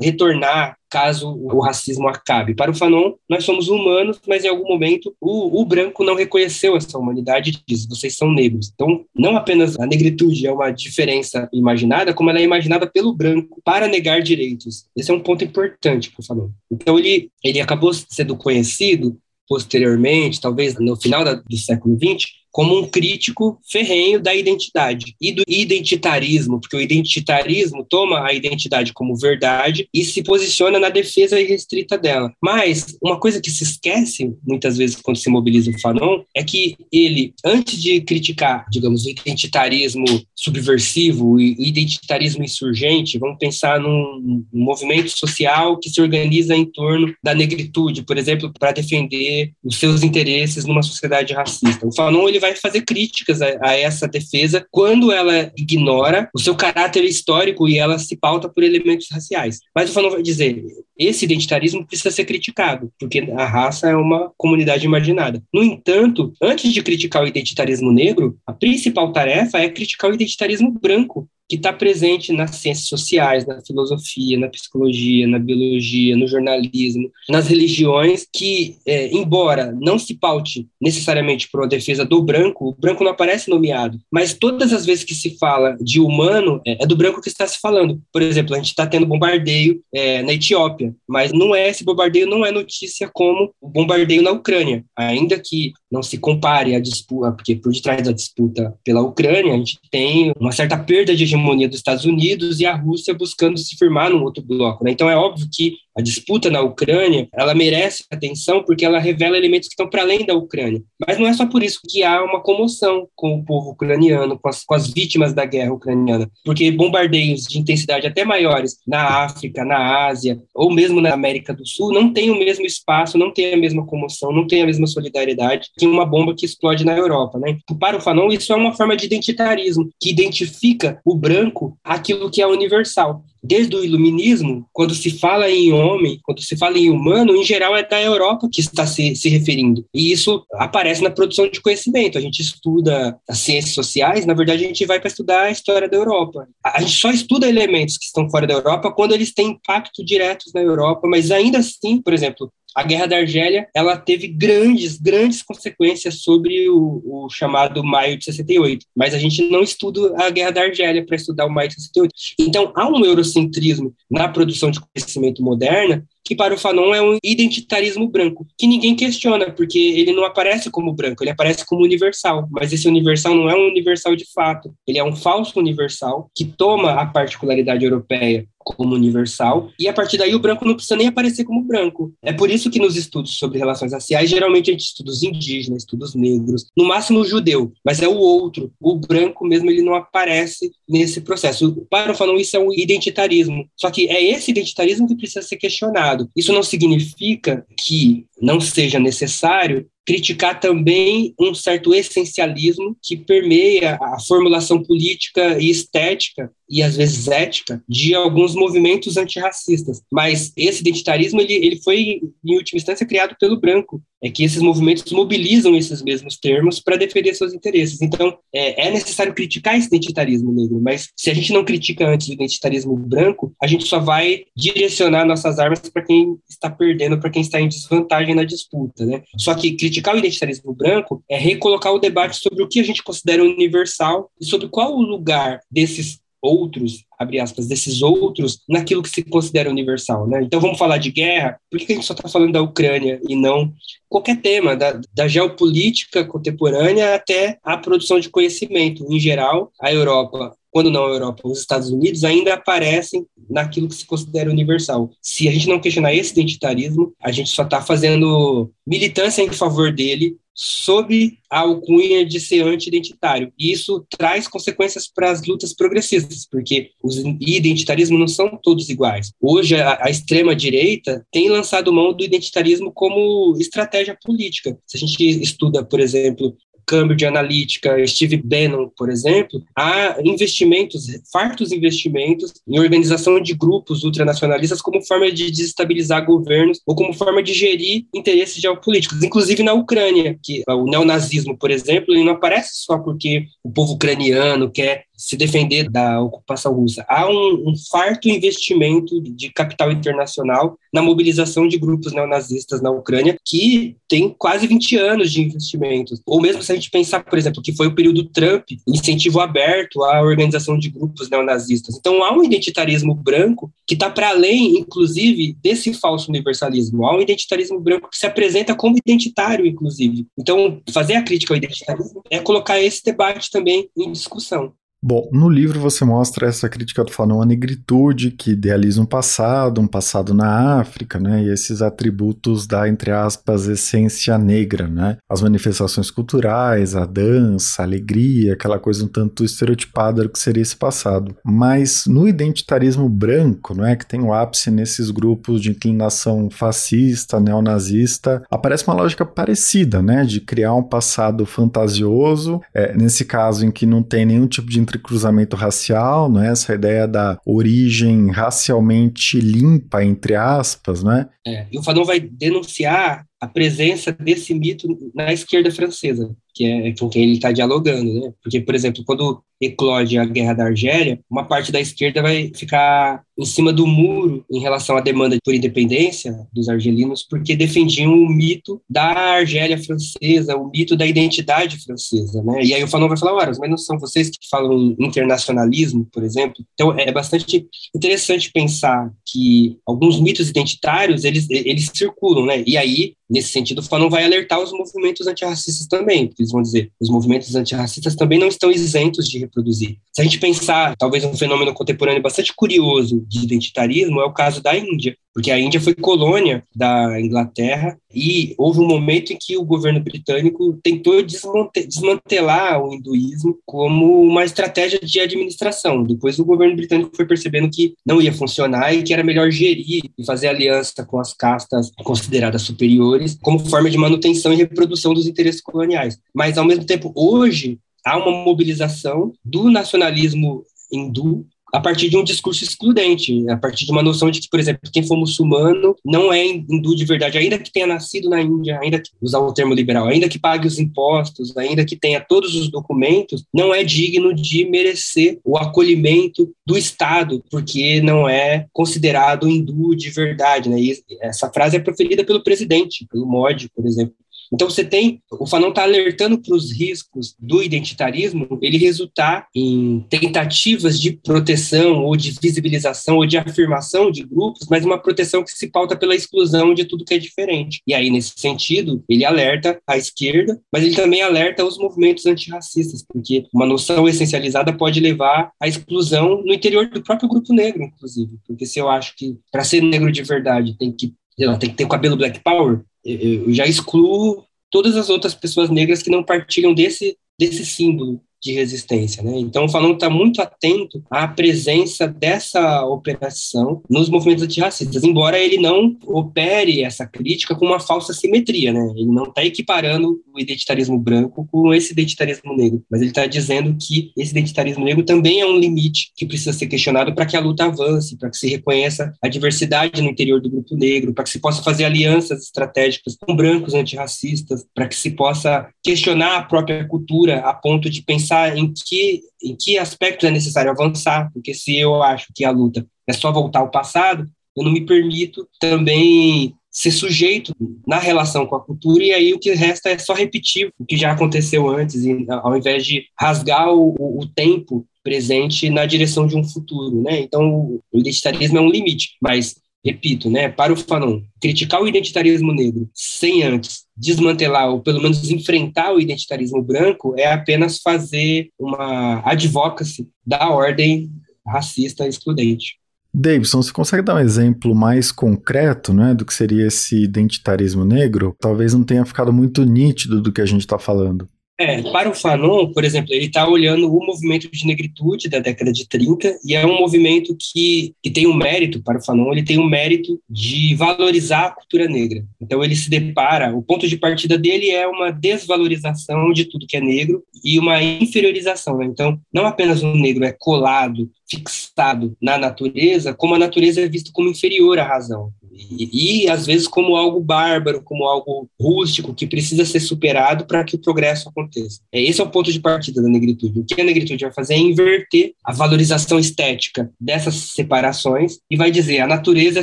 retornar caso o racismo acabe. Para o Fanon, nós somos humanos, mas em algum momento o, o branco não reconheceu essa humanidade e diz: vocês são negros. Então, não apenas a negritude é uma diferença imaginada, como ela é imaginada pelo branco para negar direitos. Esse é um ponto importante para o Fanon. Então, ele, ele acabou sendo conhecido posteriormente, talvez no final da, do século XX, como um crítico ferrenho da identidade e do identitarismo, porque o identitarismo toma a identidade como verdade e se posiciona na defesa irrestrita dela. Mas uma coisa que se esquece muitas vezes quando se mobiliza o Fanon é que ele, antes de criticar, digamos, o identitarismo subversivo e o identitarismo insurgente, vamos pensar num, num movimento social que se organiza em torno da negritude, por exemplo, para defender os seus interesses numa sociedade racista. O Fanon ele vai fazer críticas a, a, essa defesa quando ela ignora o seu caráter histórico e ela se pauta por elementos raciais. Mas o Fanon vai dizer, esse identitarismo precisa ser criticado, porque a raça é uma comunidade imaginada. No entanto, antes de criticar o identitarismo negro, a principal tarefa é criticar o identitarismo branco, que está presente nas ciências sociais, na filosofia, na psicologia, na biologia, no jornalismo, nas religiões, que, é, embora não se paute necessariamente por uma defesa do branco, o branco não aparece nomeado, mas todas as vezes que se fala de humano, é, é do branco que está se falando. Por exemplo, a gente está tendo bombardeio é, na Etiópia, mas não é esse bombardeio não é notícia como o bombardeio na Ucrânia, ainda que não se compare a disputa, porque por detrás da disputa pela Ucrânia, a gente tem uma certa perda de dos Estados Unidos e a Rússia buscando se firmar num outro bloco. Né? Então é óbvio que a disputa na Ucrânia, ela merece atenção porque ela revela elementos que estão para além da Ucrânia. Mas não é só por isso que há uma comoção com o povo ucraniano, com as, com as vítimas da guerra ucraniana, porque bombardeios de intensidade até maiores na África, na Ásia, ou mesmo na América do Sul, não tem o mesmo espaço, não tem a mesma comoção, não tem a mesma solidariedade que uma bomba que explode na Europa. Né? Para o Fanon, isso é uma forma de identitarismo, que identifica o branco aquilo que é universal. Desde o iluminismo, quando se fala em homem, quando se fala em humano, em geral é da Europa que está se, se referindo. E isso aparece na produção de conhecimento. A gente estuda as ciências sociais, na verdade, a gente vai para estudar a história da Europa. A gente só estuda elementos que estão fora da Europa quando eles têm impacto direto na Europa, mas ainda assim, por exemplo, a Guerra da Argélia ela teve grandes, grandes consequências sobre o, o, chamado Maio de 68. Mas a gente não estuda a Guerra da Argélia para estudar o Maio de 68. Então, há um eurocentrismo na produção de conhecimento moderna que para o Fanon é um identitarismo branco, que ninguém questiona, porque ele não aparece como branco, ele aparece como universal, mas esse universal não é um universal de fato, ele é um falso universal que toma a particularidade europeia como universal, e a partir daí o branco não precisa nem aparecer como branco. É por isso que nos estudos sobre relações raciais, geralmente a gente estuda os indígenas, estuda os negros, no máximo o judeu, mas é o outro, o branco mesmo, ele não aparece nesse processo. Para o Fanon, isso é um identitarismo, só que é esse identitarismo que precisa ser questionado. Isso não significa que não seja necessário criticar também um certo essencialismo que permeia a formulação política e estética e às vezes ética de alguns movimentos antirracistas. Mas esse identitarismo ele, ele foi em última instância criado pelo branco. É que esses movimentos mobilizam esses mesmos termos para defender seus interesses. Então é, é necessário criticar esse identitarismo negro. Mas se a gente não critica antes o identitarismo branco, a gente só vai direcionar nossas armas para quem está perdendo, para quem está em desvantagem na disputa, né? Só que criticar o identitarismo branco é recolocar o debate sobre o que a gente considera universal e sobre qual o lugar desses outros, abre aspas, desses outros naquilo que se considera universal, né? Então vamos falar de guerra, por que a gente só está falando da Ucrânia e não qualquer tema, da, da geopolítica contemporânea até a produção de conhecimento em geral, a Europa quando não a Europa, os Estados Unidos, ainda aparecem naquilo que se considera universal. Se a gente não questionar esse identitarismo, a gente só está fazendo militância em favor dele sob a alcunha de ser anti-identitário. E isso traz consequências para as lutas progressistas, porque os identitarismos não são todos iguais. Hoje, a, a extrema-direita tem lançado mão do identitarismo como estratégia política. Se a gente estuda, por exemplo, Cambridge Analytica, Steve Bannon, por exemplo, há investimentos, fartos investimentos em organização de grupos ultranacionalistas como forma de desestabilizar governos ou como forma de gerir interesses geopolíticos, inclusive na Ucrânia, que o neonazismo, por exemplo, ele não aparece só porque o povo ucraniano quer se defender da ocupação russa. Há um, um, farto investimento de capital internacional na mobilização de grupos neonazistas na Ucrânia, que tem quase 20 anos de investimentos. Ou mesmo se a gente pensar, por exemplo, que foi o período Trump, incentivo aberto à organização de grupos neonazistas. Então há um identitarismo branco que está para além, inclusive, desse falso universalismo. Há um identitarismo branco que se apresenta como identitário, inclusive. Então, fazer a crítica ao identitarismo é colocar esse debate também em discussão. Bom, no livro você mostra essa crítica do Fanon à negritude, que idealiza um passado, um passado na África, né, e esses atributos da, entre aspas, essência negra, né, as manifestações culturais, a dança, a alegria, aquela coisa um tanto estereotipada do que seria esse passado. Mas no identitarismo branco, não é, que tem o ápice nesses grupos de inclinação fascista, neonazista, aparece uma lógica parecida, né, de criar um passado fantasioso, é, nesse caso em que não tem nenhum tipo de entre cruzamento racial, né? essa ideia da origem racialmente limpa, entre aspas, né? É, e o Fanon vai denunciar a presença desse mito na esquerda francesa, que é com quem ele está dialogando, né? Porque, por exemplo, quando eclode a Guerra da Argélia, uma parte da esquerda vai ficar em cima do muro em relação à demanda por independência dos argelinos, porque defendiam o mito da Argélia francesa, o mito da identidade francesa, né? E aí o Fanon vai falar, mas não são vocês que falam internacionalismo, por exemplo? Então é bastante interessante pensar que alguns mitos identitários, eles, eles circulam, né? E aí nesse sentido, o Fanon vai alertar os movimentos antirracistas também, eles vão dizer, os movimentos antirracistas também não estão isentos de reproduzir. Se a gente pensar, talvez um fenômeno contemporâneo bastante curioso de identitarismo é o caso da Índia porque a Índia foi colônia da Inglaterra e houve um momento em que o governo britânico tentou desmantelar o hinduísmo como uma estratégia de administração. Depois o governo britânico foi percebendo que não ia funcionar e que era melhor gerir e fazer aliança com as castas consideradas superiores como forma de manutenção e reprodução dos interesses coloniais. Mas, ao mesmo tempo, hoje há uma mobilização do nacionalismo hindu a partir de um discurso excludente, a partir de uma noção de que, por exemplo, quem for muçulmano não é hindu de verdade, ainda que tenha nascido na Índia, ainda que, usar o termo liberal, ainda que pague os impostos, ainda que tenha todos os documentos, não é digno de merecer o acolhimento do Estado, porque não é considerado hindu de verdade, né? E essa frase é proferida pelo presidente, pelo Modi, por exemplo. Então você tem, o Fanon está alertando para os riscos do identitarismo, ele resultar em tentativas de proteção ou de visibilização ou de afirmação de grupos, mas uma proteção que se pauta pela exclusão de tudo que é diferente. E aí, nesse sentido, ele alerta a esquerda, mas ele também alerta os movimentos antirracistas, porque uma noção essencializada pode levar à exclusão no interior do próprio grupo negro, inclusive. Porque se eu acho que para ser negro de verdade tem que tem que ter o cabelo Black Power, eu já excluo todas as outras pessoas negras que não partilham desse, desse símbolo de resistência. Né? Então, o Fanon está muito atento à presença dessa operação nos movimentos antirracistas, embora ele não opere essa crítica com uma falsa simetria. Né? Ele não está equiparando o identitarismo branco com esse identitarismo negro, mas ele está dizendo que esse identitarismo negro também é um limite que precisa ser questionado para que a luta avance, para que se reconheça a diversidade no interior do grupo negro, para que se possa fazer alianças estratégicas com brancos antirracistas, para que se possa questionar a própria cultura a ponto de pensar pensar em que, em que aspectos é necessário avançar, porque se eu acho que a luta é só voltar ao passado, eu não me permito também ser sujeito na relação com a cultura, e aí o que resta é só repetir o que já aconteceu antes, ao invés de rasgar o, o tempo presente na direção de um futuro, né? Então, o identitarismo é um limite, mas repito, né, para o Fanon, criticar o identitarismo negro sem antes desmantelar ou pelo menos enfrentar o identitarismo branco é apenas fazer uma advocacy da ordem racista excludente. Davidson, você consegue dar um exemplo mais concreto né, do que seria esse identitarismo negro? Talvez não tenha ficado muito nítido do que a gente está falando. É, para o Fanon, por exemplo, ele está olhando o movimento de negritude da década de 30 e é um movimento que, que tem um mérito, para o Fanon, ele tem um mérito de valorizar a cultura negra. Então ele se depara, o ponto de partida dele é uma desvalorização de tudo que é negro e uma inferiorização. Né? Então, não apenas o negro é colado, fixado na natureza, como a natureza é vista como inferior à razão. E, e, às vezes como algo bárbaro, como algo rústico que precisa ser superado para que o progresso aconteça. É, esse é o ponto de partida da negritude. O que a negritude vai fazer é inverter a valorização estética dessas separações e vai dizer a natureza é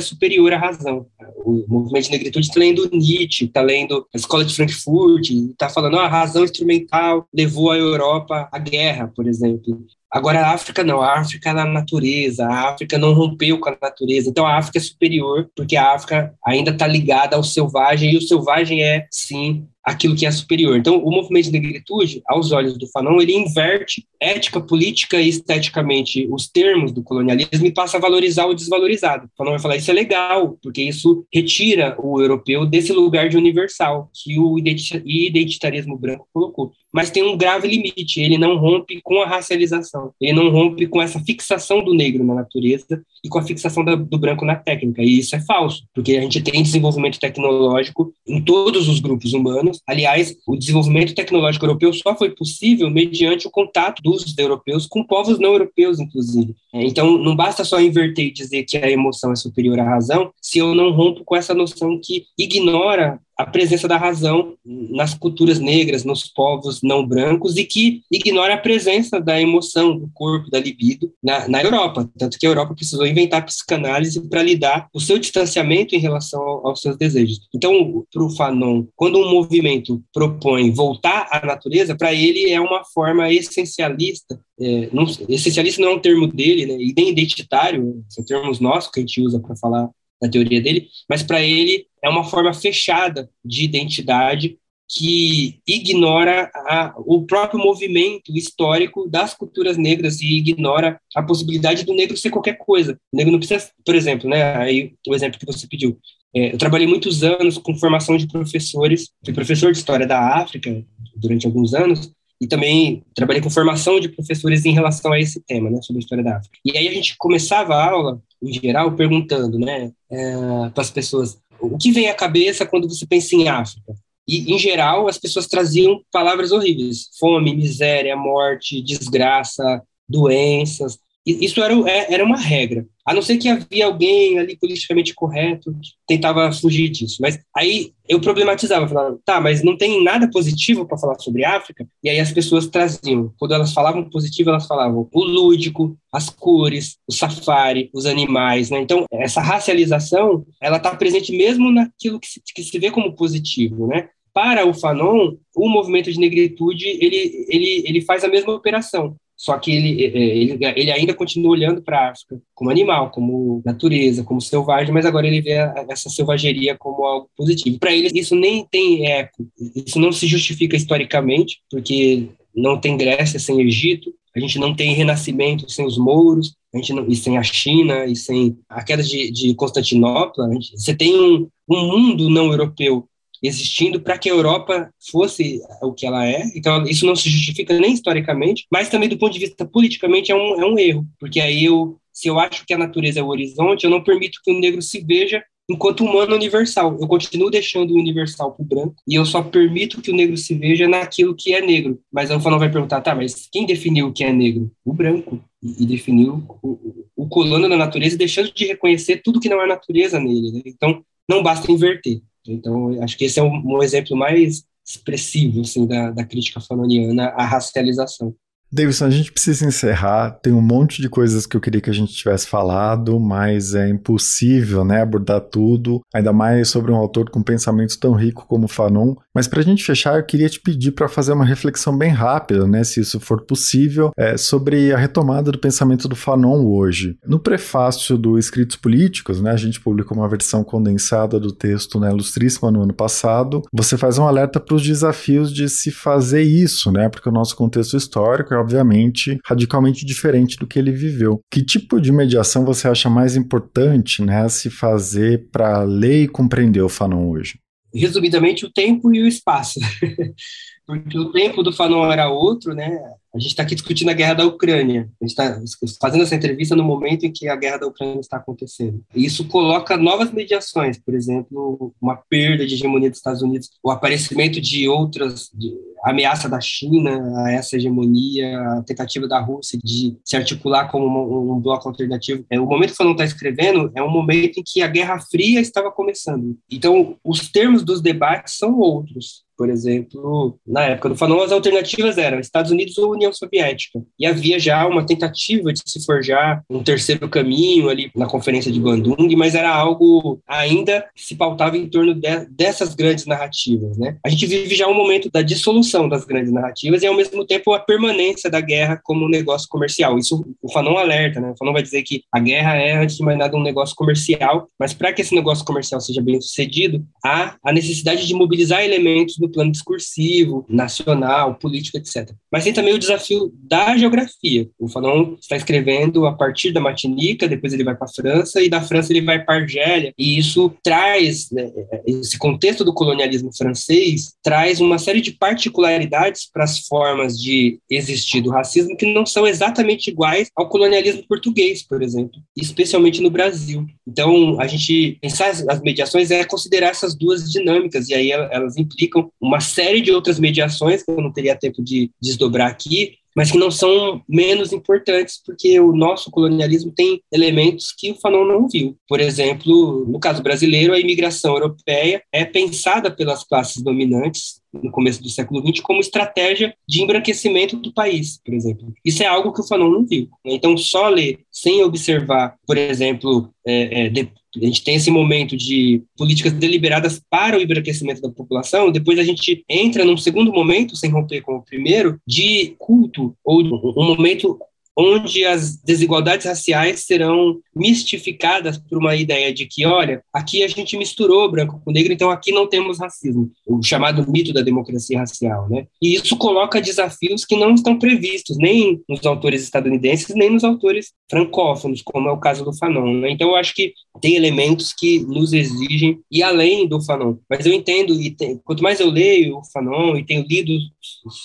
superior à razão. O movimento de negritude está lendo Nietzsche, está lendo a Escola de Frankfurt, está falando ah, a razão instrumental levou a Europa à guerra, por exemplo. Agora, a África não, a África é na natureza, a África não rompeu com a natureza, então a África é superior, porque a África ainda está ligada ao selvagem, e o selvagem é, sim, aquilo que é superior. Então, o movimento de negritude, aos olhos do Fanon, ele inverte ética, política e esteticamente os termos do colonialismo e passa a valorizar o desvalorizado. O Fanon vai falar, isso é legal, porque isso retira o europeu desse lugar de universal que o identitarismo branco colocou. Mas tem um grave limite, ele não rompe com a racialização, ele não rompe com essa fixação do negro na natureza e com a fixação do branco na técnica, e isso é falso, porque a gente tem desenvolvimento tecnológico em todos os grupos humanos, Aliás, o desenvolvimento tecnológico europeu só foi possível mediante o contato dos europeus com povos não europeus, inclusive. É, então, não basta só inverter e dizer que a emoção é superior à razão, se eu não rompo com essa noção que ignora a presença da razão nas culturas negras, nos povos não brancos, e que ignora a presença da emoção, do corpo, da libido na, na Europa. Tanto que a Europa precisou inventar psicanálise para lidar o seu distanciamento em relação aos seus desejos. Então, para o Fanon, quando um movimento propõe voltar à natureza, para ele é uma forma essencialista é, não, essencialista não é um termo dele, né, e nem identitário, são termos nossos que a gente usa para falar da teoria dele, mas para ele é uma forma fechada de identidade que ignora a, o próprio movimento histórico das culturas negras e ignora a possibilidade do negro ser qualquer coisa. O negro não precisa, por exemplo, né, aí o exemplo que você pediu. É, eu trabalhei muitos anos com formação de professores, fui professor de história da África durante alguns anos, e também trabalhei com formação de professores em relação a esse tema, né, sobre a história da África. E aí a gente começava a aula, em geral, perguntando, né, é, para as pessoas, o que vem à cabeça quando você pensa em África? E, em geral, as pessoas traziam palavras horríveis: fome, miséria, morte, desgraça, doenças. Isso era, é, era uma regra. A não ser que havia alguém ali politicamente correto que tentava fugir disso. Mas aí eu problematizava, falava, tá, mas não tem nada positivo para falar sobre África? E aí as pessoas traziam. Quando elas falavam positivo, elas falavam o lúdico, as cores, o safari, os animais, né? Então, essa racialização, ela está presente mesmo naquilo que se, que se vê como positivo, né? Para o Fanon, o movimento de negritude, ele, ele, ele faz a mesma operação. Só que ele, ele, ele ainda continua olhando para a África como animal, como natureza, como selvagem, mas agora ele vê essa selvageria como algo positivo. Para ele, isso nem tem eco, isso não se justifica historicamente, porque não tem Grécia sem Egito, a gente não tem renascimento sem os mouros, a gente não, e sem a China, e sem a queda de, de Constantinopla. Gente, você tem um, um mundo não europeu existindo para que a Europa fosse o que ela é. Então, isso não se justifica nem historicamente, mas também do ponto de vista politicamente é um, é um erro, porque aí eu, se eu acho que a natureza é o horizonte, eu não permito que o negro se veja enquanto humano universal. Eu continuo deixando o universal para o branco e eu só permito que o negro se veja naquilo que é negro. Mas a Fanon vai perguntar, tá, mas quem definiu o que é negro? O branco. E, definiu o, o, colono da natureza, deixando de reconhecer tudo que não é natureza nele. Né? Então, não basta inverter. Então, acho que esse é um, um exemplo mais expressivo assim, da, da crítica fanoniana à racialização. Davidson, a gente precisa encerrar. Tem um monte de coisas que eu queria que a gente tivesse falado, mas é impossível, né, abordar tudo, ainda mais sobre um autor com pensamento tão rico como Fanon. Mas para a gente fechar, eu queria te pedir para fazer uma reflexão bem rápida, né, se isso for possível, é, sobre a retomada do pensamento do Fanon hoje. No prefácio do Escritos Políticos, né, a gente publicou uma versão condensada do texto, né, ilustríssima no ano passado. Você faz um alerta para os desafios de se fazer isso, né, porque o nosso contexto histórico é obviamente, radicalmente diferente do que ele viveu. Que tipo de mediação você acha mais importante né, se fazer para ler e compreender o Fanon hoje? Resumidamente, o tempo e o espaço. Porque o tempo do Fanon era outro, né? A gente está aqui discutindo a guerra da Ucrânia. A gente está fazendo essa entrevista no momento em que a guerra da Ucrânia está acontecendo. Isso coloca novas mediações, por exemplo, uma perda de hegemonia dos Estados Unidos, o aparecimento de outras, de, ameaça da China a essa hegemonia, a tentativa da Rússia de se articular como um, um bloco alternativo. É, o momento que o não está escrevendo é um momento em que a Guerra Fria estava começando. Então, os termos dos debates são outros. Por exemplo, na época do Fanon, as alternativas eram Estados Unidos ou União Soviética. E havia já uma tentativa de se forjar um terceiro caminho ali na Conferência de Bandung, mas era algo ainda que se pautava em torno de, dessas grandes narrativas. Né? A gente vive já um momento da dissolução das grandes narrativas e, ao mesmo tempo, a permanência da guerra como um negócio comercial. Isso o Fanon alerta, né? O Fanon vai dizer que a guerra é, antes de mais nada, um negócio comercial, mas para que esse negócio comercial seja bem sucedido, há a necessidade de mobilizar elementos do plano discursivo, nacional, político, etc. Mas tem também o desafio da geografia. O Fanon está escrevendo a partir da Martinica, depois ele vai para a França, e da França ele vai para Argélia, e isso traz, né, esse contexto do colonialismo francês, traz uma série de particularidades para as formas de existir do racismo que não são exatamente iguais ao colonialismo português, por exemplo, especialmente no Brasil. Então, a gente pensar as mediações é considerar essas duas dinâmicas, e aí elas implicam uma série de outras mediações que eu não teria tempo de desdobrar aqui, mas que não são menos importantes, porque o nosso colonialismo tem elementos que o Fanon não viu. Por exemplo, no caso brasileiro, a imigração europeia é pensada pelas classes dominantes no começo do século XX como estratégia de embranquecimento do país, por exemplo. Isso é algo que o Fanon não viu. Então, só ler sem observar, por exemplo, é, é, de, a gente tem esse momento de políticas deliberadas para o embranquecimento da população, depois a gente entra num segundo momento, sem romper com o primeiro, de culto, ou um momento onde as desigualdades raciais serão mistificadas por uma ideia de que, olha, aqui a gente misturou branco com negro, então aqui não temos racismo, o chamado mito da democracia racial, né? E isso coloca desafios que não estão previstos nem nos autores estadunidenses, nem nos autores francófonos, como é o caso do Fanon, né? Então eu acho que tem elementos que nos exigem e além do Fanon. Mas eu entendo e tem, quanto mais eu leio o Fanon e tenho lido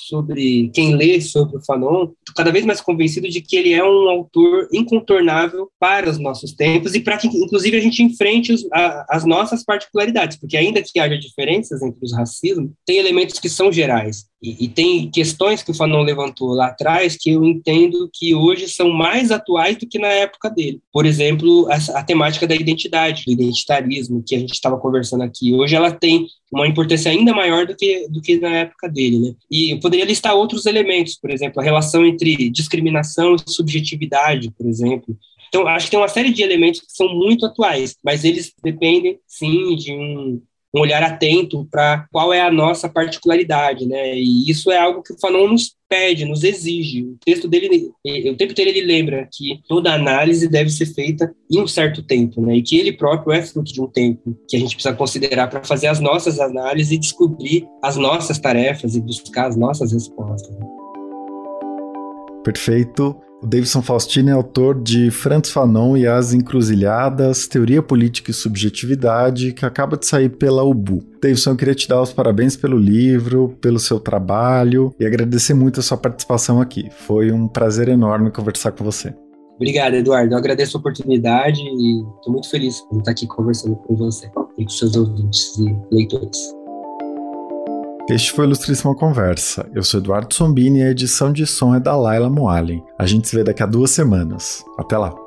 sobre quem lê sobre o Fanon, cada vez mais convencido de que ele é um autor incontornável para os nossos tempos e para que, inclusive, a gente enfrente os, a, as nossas particularidades, porque ainda que haja diferenças entre os racismos, tem elementos que são gerais. E, e, tem questões que o Fanon levantou lá atrás que eu entendo que hoje são mais atuais do que na época dele. Por exemplo, a, a temática da identidade, do identitarismo, que a gente estava conversando aqui. Hoje ela tem uma importância ainda maior do que, do que na época dele. Né? E eu poderia listar outros elementos, por exemplo, a relação entre discriminação e subjetividade, por exemplo. Então, acho que tem uma série de elementos que são muito atuais, mas eles dependem, sim, de um, um olhar atento para qual é a nossa particularidade, né? E isso é algo que o Fanon nos pede, nos exige. O texto dele, o tempo inteiro ele lembra que toda análise deve ser feita em um certo tempo, né? E que ele próprio é fruto de um tempo que a gente precisa considerar para fazer as nossas análises e descobrir as nossas tarefas e buscar as nossas respostas. Perfeito. O Davidson Faustino é autor de Franz Fanon e as Encruzilhadas, Teoria Política e Subjetividade, que acaba de sair pela UBU. Davidson, eu queria te dar os parabéns pelo livro, pelo seu trabalho e agradecer muito a sua participação aqui. Foi um prazer enorme conversar com você. Obrigado, Eduardo. Eu agradeço a oportunidade e estou muito feliz por estar aqui conversando com você e com seus ouvintes e leitores. Este foi o Ilustríssima Conversa. Eu sou Eduardo Sombini e a edição de som é da Laila Moalen. A gente se vê daqui a duas semanas. Até lá!